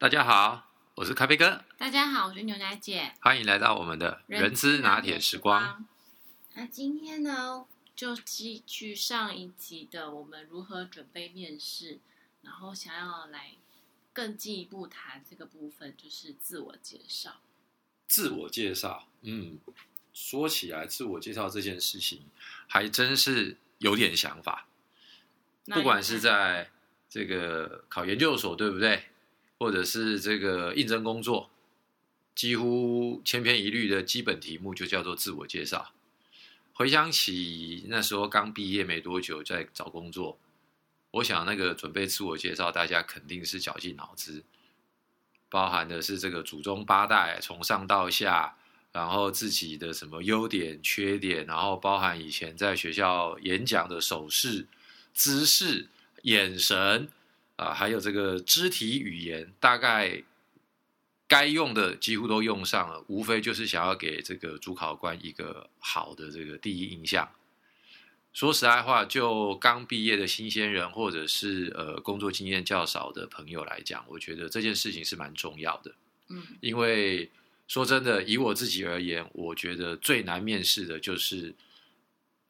大家好，我是咖啡哥，大家好，我是牛奶姐，欢迎来到我们的人资拿铁时光。。那今天呢，就继续上一集的我们如何准备面试，然后想要来更进一步谈这个部分，就是自我介绍。自我介绍，嗯，说起来，自我介绍这件事情还真是有点想法。不管是在这个考研究所，对不对？或者是这个应征工作，几乎千篇一律的基本题目就叫做自我介绍。回想起那时候刚毕业没多久，在找工作，我想那个准备自我介绍，大家肯定是绞尽脑汁，包含的是这个祖宗八代从上到下，然后自己的什么优点、缺点，然后包含以前在学校演讲的手势、姿势、眼神啊，还有这个肢体语言，大概该用的几乎都用上了，无非就是想要给这个主考官一个好的这个第一印象。说实在话，就刚毕业的新鲜人，或者是呃工作经验较少的朋友来讲，我觉得这件事情是蛮重要的。嗯，因为说真的，以我自己而言，我觉得最难面试的就是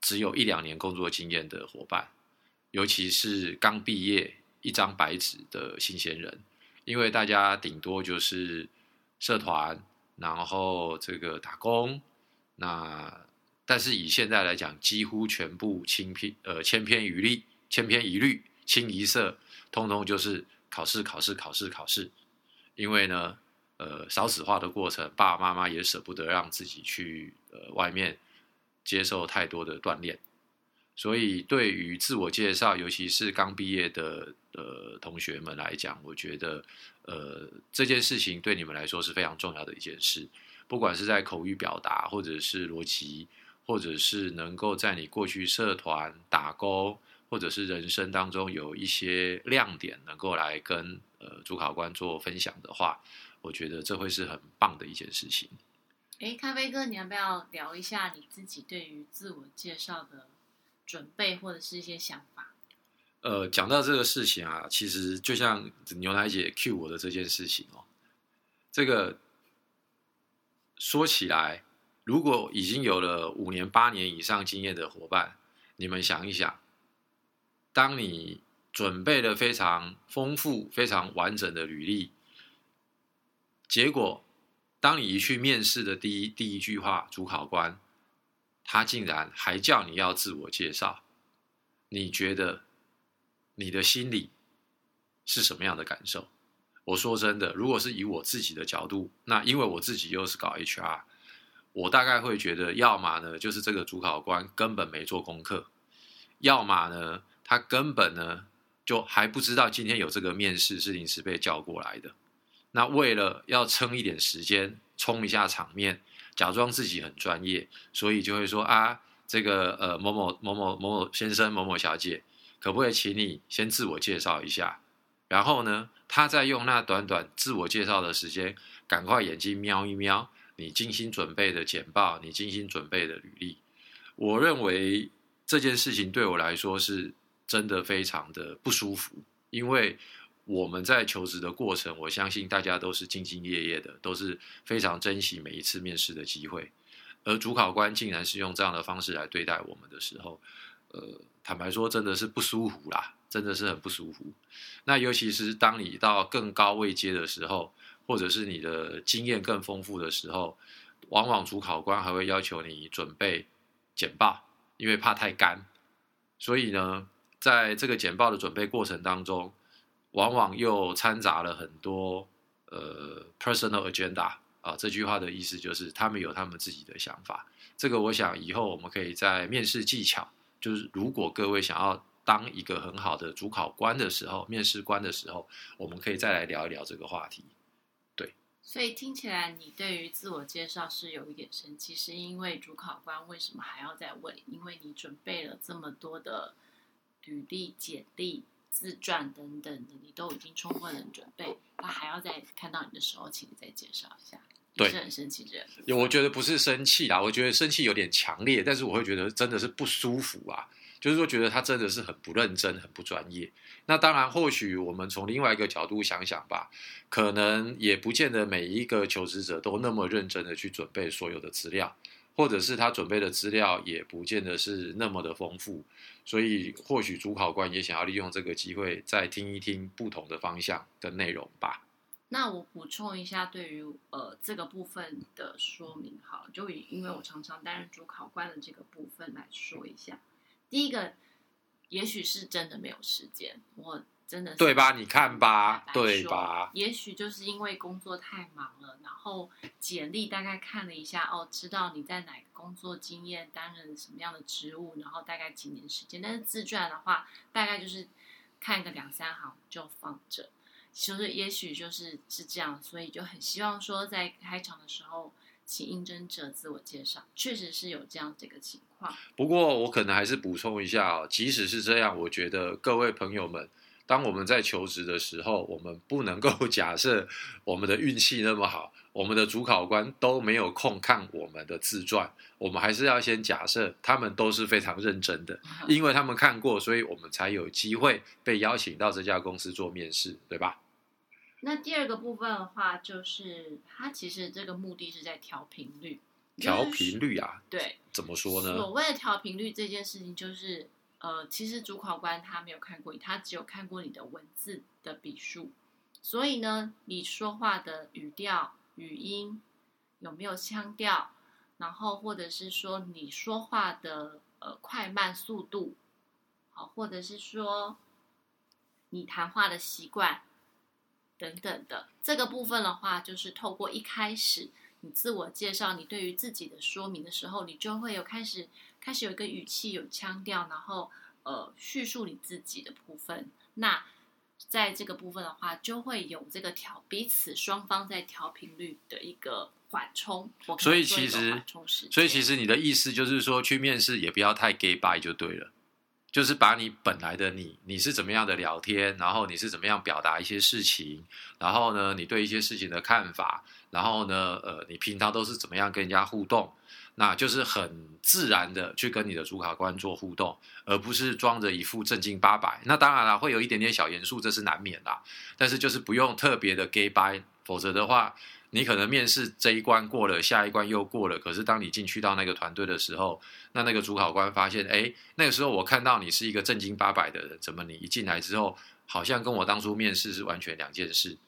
只有一两年工作经验的伙伴，尤其是刚毕业一张白纸的新鲜人，因为大家顶多就是社团，然后这个打工，那但是以现在来讲，几乎全部千篇呃千篇一律，千篇一律，清一色，通通就是考试考试考试考试，因为呢。呃少子化的过程，爸爸妈妈也舍不得让自己去呃外面接受太多的锻炼，所以对于自我介绍，尤其是刚毕业的呃同学们来讲，我觉得呃这件事情对你们来说是非常重要的一件事，不管是在口语表达，或者是逻辑，或者是能够在你过去社团打工，或者是人生当中有一些亮点，能够来跟呃主考官做分享的话。我觉得这会是很棒的一件事情。哎，咖啡哥，你要不要聊一下你自己对于自我介绍的准备或者是一些想法？呃，讲到这个事情啊，其实就像牛奶姐 cue 我的这件事情哦，这个说起来，如果已经有了五年、八年以上经验的伙伴，你们想一想，当你准备了非常丰富、非常完整的履历。结果，当你一去面试的第一第一句话，主考官他竟然还叫你要自我介绍，你觉得你的心里是什么样的感受？我说真的，如果是以我自己的角度，那因为我自己又是搞 HR，我大概会觉得，要么呢就是这个主考官根本没做功课，要么呢他根本呢就还不知道今天有这个面试是临时被叫过来的。那为了要撑一点时间，冲一下场面，假装自己很专业，所以就会说啊，这个呃某某某某某某先生、某某小姐，可不可以请你先自我介绍一下？然后呢，他再用那短短自我介绍的时间，赶快眼睛瞄一瞄你精心准备的简报，你精心准备的履历。我认为这件事情对我来说是真的非常的不舒服，因为。我们在求职的过程，我相信大家都是兢兢业业的，都是非常珍惜每一次面试的机会。而主考官竟然是用这样的方式来对待我们的时候，呃，坦白说，真的是不舒服啦，真的是很不舒服。那尤其是当你到更高位阶的时候，或者是你的经验更丰富的时候，往往主考官还会要求你准备简报，因为怕太干。所以呢，在这个简报的准备过程当中，往往又掺杂了很多呃 personal agenda 啊，这句话的意思就是他们有他们自己的想法。这个我想以后我们可以在面试技巧，就是如果各位想要当一个很好的主考官的时候，面试官的时候，我们可以再来聊一聊这个话题。对，所以听起来你对于自我介绍是有一点生气，是因为主考官为什么还要再问？因为你准备了这么多的履历、简历。自传等等的，你都已经充分的准备，他还要在看到你的时候，请你再介绍一下。对，是很生气这样。我觉得不是生气啦，我觉得生气有点强烈，但是我会觉得真的是不舒服啊。就是说觉得他真的是很不认真、很不专业。那当然，或许我们从另外一个角度想想吧，可能也不见得每一个求职者都那么认真的去准备所有的资料，或者是他准备的资料也不见得是那么的丰富。所以，或许主考官也想要利用这个机会，再听一听不同的方向跟内容吧。那我补充一下，对于呃这个部分的说明，好，就以因为我常常担任主考官的这个部分来说一下。第一个，也许是真的没有时间，我真的是对吧？你看吧，对吧？也许就是因为工作太忙了，然后简历大概看了一下，哦，知道你在哪个工作经验，担任什么样的职务，然后大概几年时间。但是自传的话，大概就是看个两三行就放着。就是也许就是是这样，所以就很希望说在开场的时候，请应征者自我介绍，确实是有这样这个情况。不过我可能还是补充一下哦，即使是这样，我觉得各位朋友们，当我们在求职的时候，我们不能够 假设我们的运气那么好，我们的主考官都没有空看我们的自传，我们还是要先假设他们都是非常认真的，因为他们看过，所以我们才有机会被邀请到这家公司做面试，对吧？那第二个部分的话，就是它其实这个目的是在调频率，调频率啊，对。怎么说呢？所谓的调频率这件事情，就是呃，其实主考官他没有看过，他只有看过你的文字的笔数，所以呢，你说话的语调、语音有没有腔调，然后或者是说你说话的呃快慢速度，好，或者是说你谈话的习惯等等的这个部分的话，就是透过一开始。你自我介绍，你对于自己的说明的时候，你就会有开始开始有一个语气、有腔调，然后呃叙述你自己的部分。那在这个部分的话，就会有这个调彼此双方在调频率的一个缓冲。所以其实所以其实你的意思就是说，去面试也不要太 gay bye 就对了，就是把你本来的你，你是怎么样的聊天，然后你是怎么样表达一些事情，然后呢，你对一些事情的看法，然后呢，呃，你平常都是怎么样跟人家互动，那就是很自然的去跟你的主考官做互动，而不是装着一副正经八百。那当然了，会有一点点小严肃，这是难免啦，但是就是不用特别的 gay bye，否则的话。你可能面试这一关过了，下一关又过了，可是当你进去到那个团队的时候，那那个主考官发现，哎，那个时候我看到你是一个正经八百的人，怎么你一进来之后，好像跟我当初面试是完全两件事，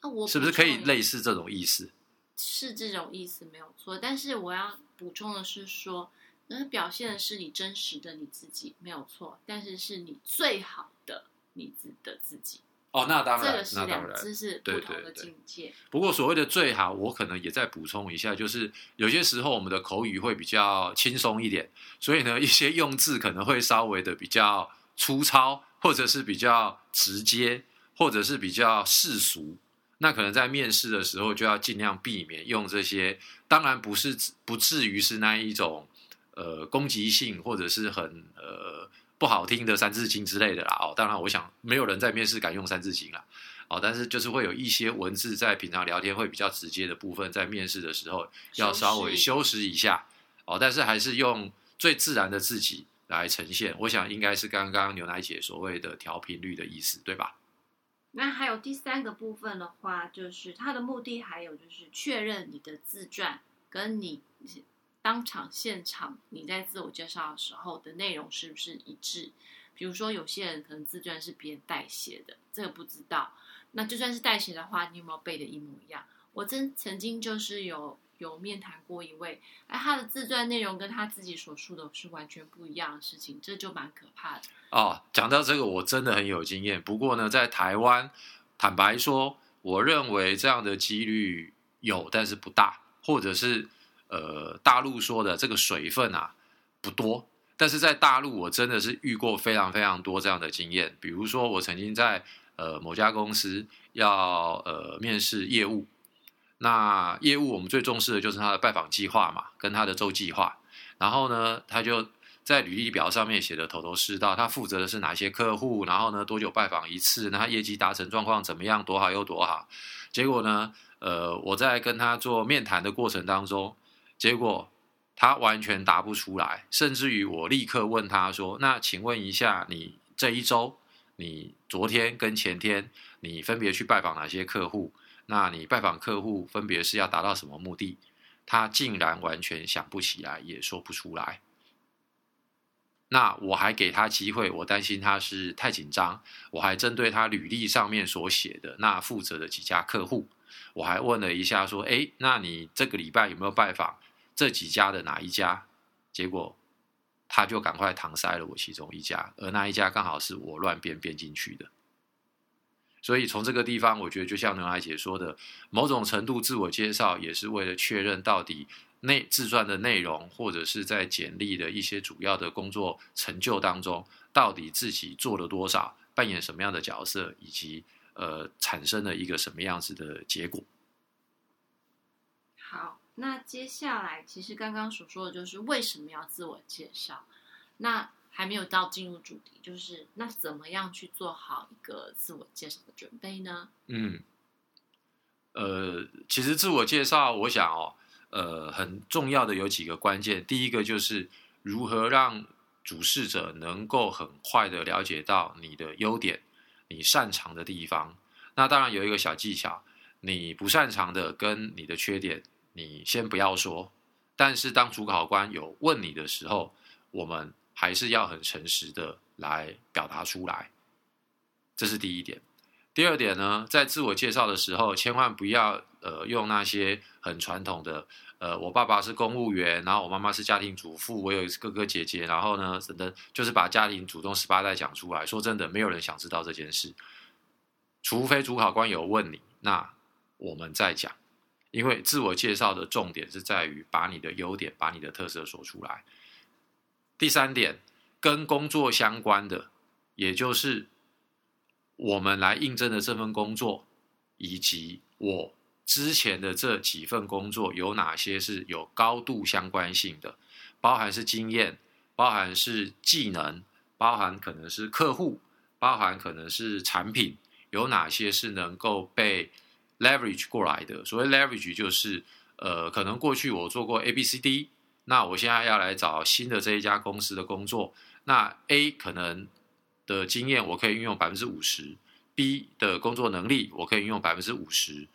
啊，我是不是可以类似这种意思？是这种意思没有错，但是我要补充的是说，那表现的是你真实的你自己没有错，但是是你最好的你自的自己，哦，那当然这个，是。两这是不同的对对境界。不过所谓的最好，我可能也再补充一下，就是有些时候我们的口语会比较轻松一点，所以呢，一些用字可能会稍微的比较粗糙，或者是比较直接，或者是比较世俗。那可能在面试的时候就要尽量避免用这些，当然不是不至于是那一种呃攻击性或者是很呃不好听的三字经之类的啦。哦，当然我想没有人在面试敢用三字经啦。哦，但是就是会有一些文字在平常聊天会比较直接的部分，在面试的时候要稍微修饰一下。哦，但是还是用最自然的自己来呈现。我想应该是刚刚牛奶姐所谓的调频率的意思，对吧？那还有第三个部分的话，就是它的目的还有就是确认你的自传跟你当场现场你在自我介绍的时候的内容是不是一致。比如说有些人可能自传是别人代写的，这个不知道。那就算是代写的话，你有没有背的一模一样？我真曾经就是有有面谈过一位，哎，他的自传内容跟他自己所述的是完全不一样的事情，这就蛮可怕的。哦，讲到这个，我真的很有经验。不过呢，在台湾，坦白说，我认为这样的几率有，但是不大，或者是呃，大陆说的这个水分啊不多。但是在大陆，我真的是遇过非常非常多这样的经验。比如说，我曾经在呃某家公司要呃面试业务，那业务我们最重视的就是他的拜访计划嘛，跟他的周计划。然后呢，他就在履历表上面写的头头是道，他负责的是哪些客户，然后呢多久拜访一次，那他业绩达成状况怎么样，多好又多好。结果呢，呃，我在跟他做面谈的过程当中，结果他完全答不出来，甚至于我立刻问他说：“那请问一下，你这一周，你昨天跟前天，你分别去拜访哪些客户？那你拜访客户分别是要达到什么目的？”他竟然完全想不起来，也说不出来。那我还给他机会，我担心他是太紧张，我还针对他履历上面所写的那负责的几家客户，我还问了一下，说：“哎，那你这个礼拜有没有拜访？”这几家的哪一家？结果他就赶快搪塞了我其中一家，而那一家刚好是我乱编编进去的。所以从这个地方，我觉得就像牛奶姐说的，某种程度自我介绍也是为了确认到底内自传的内容，或者是在简历的一些主要的工作成就当中，到底自己做了多少，扮演什么样的角色，以及呃产生了一个什么样子的结果。好。那接下来，其实刚刚所说的就是为什么要自我介绍。那还没有到进入主题，就是那怎么样去做好一个自我介绍的准备呢？嗯，呃，其实自我介绍，我想哦，呃，很重要的有几个关键。第一个就是如何让主事者能够很快的了解到你的优点、你擅长的地方。那当然有一个小技巧，你不擅长的跟你的缺点。你先不要说，但是当主考官有问你的时候，我们还是要很诚实的来表达出来，这是第一点。第二点呢，在自我介绍的时候，千万不要呃用那些很传统的，呃，我爸爸是公务员，然后我妈妈是家庭主妇，我有哥哥姐姐，然后呢，等等，就是把家庭祖宗十八代讲出来。说真的，没有人想知道这件事，除非主考官有问你，那我们再讲。因为自我介绍的重点是在于把你的优点、把你的特色说出来。第三点，跟工作相关的，也就是我们来应征的这份工作，以及我之前的这几份工作有哪些是有高度相关性的，包含是经验，包含是技能，包含可能是客户，包含可能是产品，有哪些是能够被。leverage 过来的，所谓 leverage 就是，呃，可能过去我做过 A、B、C、D，那我现在要来找新的这一家公司的工作，那 A 可能的经验我可以运用百分之五十，B 的工作能力我可以运用百分之五十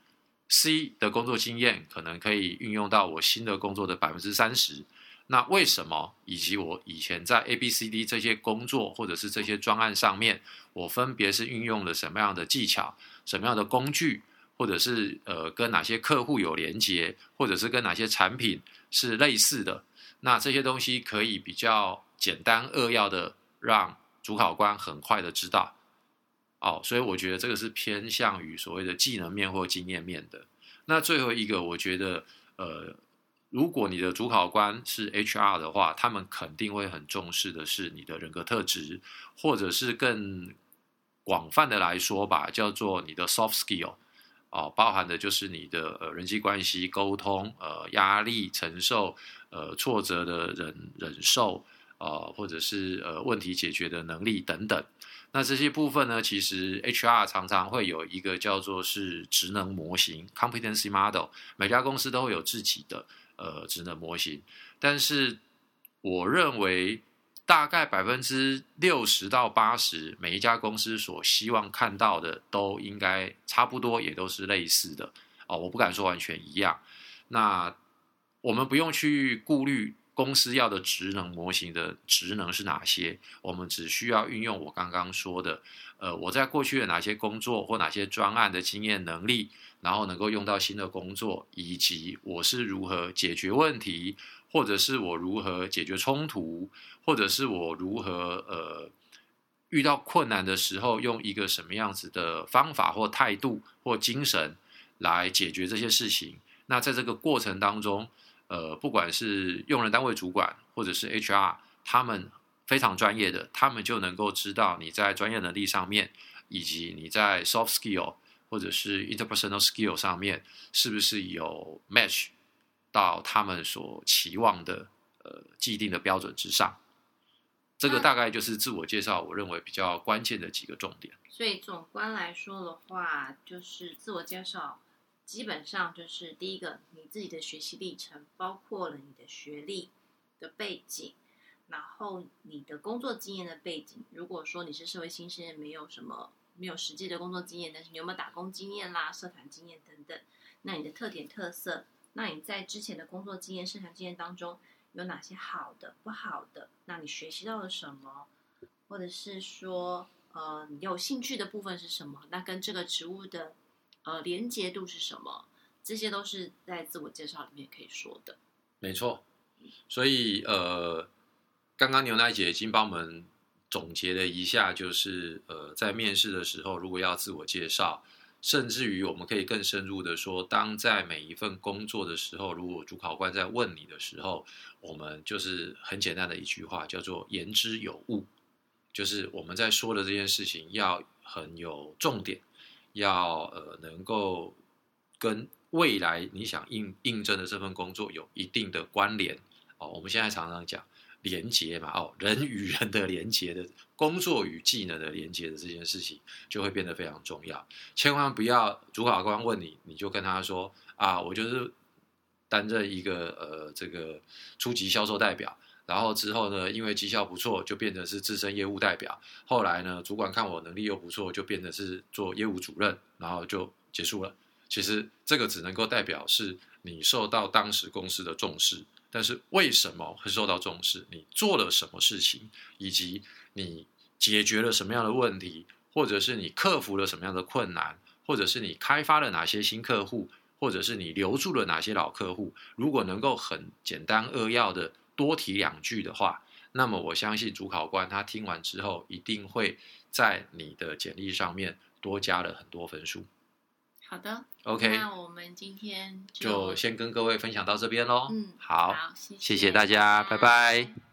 ，C 的工作经验可能可以运用到我新的工作的百分之三十。那为什么？以及我以前在 A、B、C、D 这些工作或者是这些专案上面，我分别是运用了什么样的技巧、什么样的工具？或者是呃跟哪些客户有连接，或者是跟哪些产品是类似的，那这些东西可以比较简单扼要的让主考官很快的知道。哦，所以我觉得这个是偏向于所谓的技能面或经验面的。那最后一个，我觉得呃，如果你的主考官是 HR 的话，他们肯定会很重视的是你的人格特质，或者是更广泛的来说吧，叫做你的 soft skill。哦，包含的就是你的呃人际关系、沟通、呃压力承受、呃挫折的忍忍受，呃或者是呃问题解决的能力等等。那这些部分呢，其实 HR 常常会有一个叫做是职能模型 （competency model），每家公司都会有自己的呃职能模型。但是我认为。大概百分之六十到八十，每一家公司所希望看到的都应该差不多，也都是类似的哦。我不敢说完全一样。那我们不用去顾虑公司要的职能模型的职能是哪些，我们只需要运用我刚刚说的，呃，我在过去的哪些工作或哪些专案的经验能力，然后能够用到新的工作，以及我是如何解决问题。或者是我如何解决冲突，或者是我如何呃遇到困难的时候，用一个什么样子的方法或态度或精神来解决这些事情。那在这个过程当中，呃，不管是用人单位主管或者是 HR，他们非常专业的，他们就能够知道你在专业能力上面，以及你在 soft skill 或者是 interpersonal skill 上面是不是有 match。到他们所期望的呃既定的标准之上，这个大概就是自我介绍，我认为比较关键的几个重点。所以总观来说的话，就是自我介绍基本上就是第一个，你自己的学习历程，包括了你的学历的背景，然后你的工作经验的背景。如果说你是社会新鲜人，没有什么没有实际的工作经验，但是你有没有打工经验啦、社团经验等等，那你的特点特色，那你在之前的工作经验、生产经验当中有哪些好的、不好的？那你学习到了什么？或者是说，呃，你有兴趣的部分是什么？那跟这个职务的呃连结度是什么？这些都是在自我介绍里面可以说的。没错，所以呃，刚刚牛奶姐已经帮我们总结了一下，就是呃，在面试的时候，如果要自我介绍，甚至于我们可以更深入的说，当在每一份工作的时候，如果主考官在问你的时候，我们就是很简单的一句话，叫做言之有物。就是我们在说的这件事情要很有重点，要呃能够跟未来你想应应征的这份工作有一定的关联哦。我们现在常常讲连接嘛，哦，人与人的连接的工作与技能的连接的这件事情就会变得非常重要。千万不要主考官问你，你就跟他说啊，我就是担任一个呃这个初级销售代表。然后之后呢，因为绩效不错，就变成是资深业务代表。后来呢，主管看我能力又不错，就变成是做业务主任，然后就结束了。其实这个只能够代表是你受到当时公司的重视，但是为什么会受到重视？你做了什么事情，以及你解决了什么样的问题，或者是你克服了什么样的困难，或者是你开发了哪些新客户，或者是你留住了哪些老客户？如果能够很简单扼要的。多提两句的话，那么我相信主考官他听完之后，一定会在你的简历上面多加了很多分数。好的，OK，那我们今天就先跟各位分享到这边喽。嗯，好，谢谢大家，拜拜。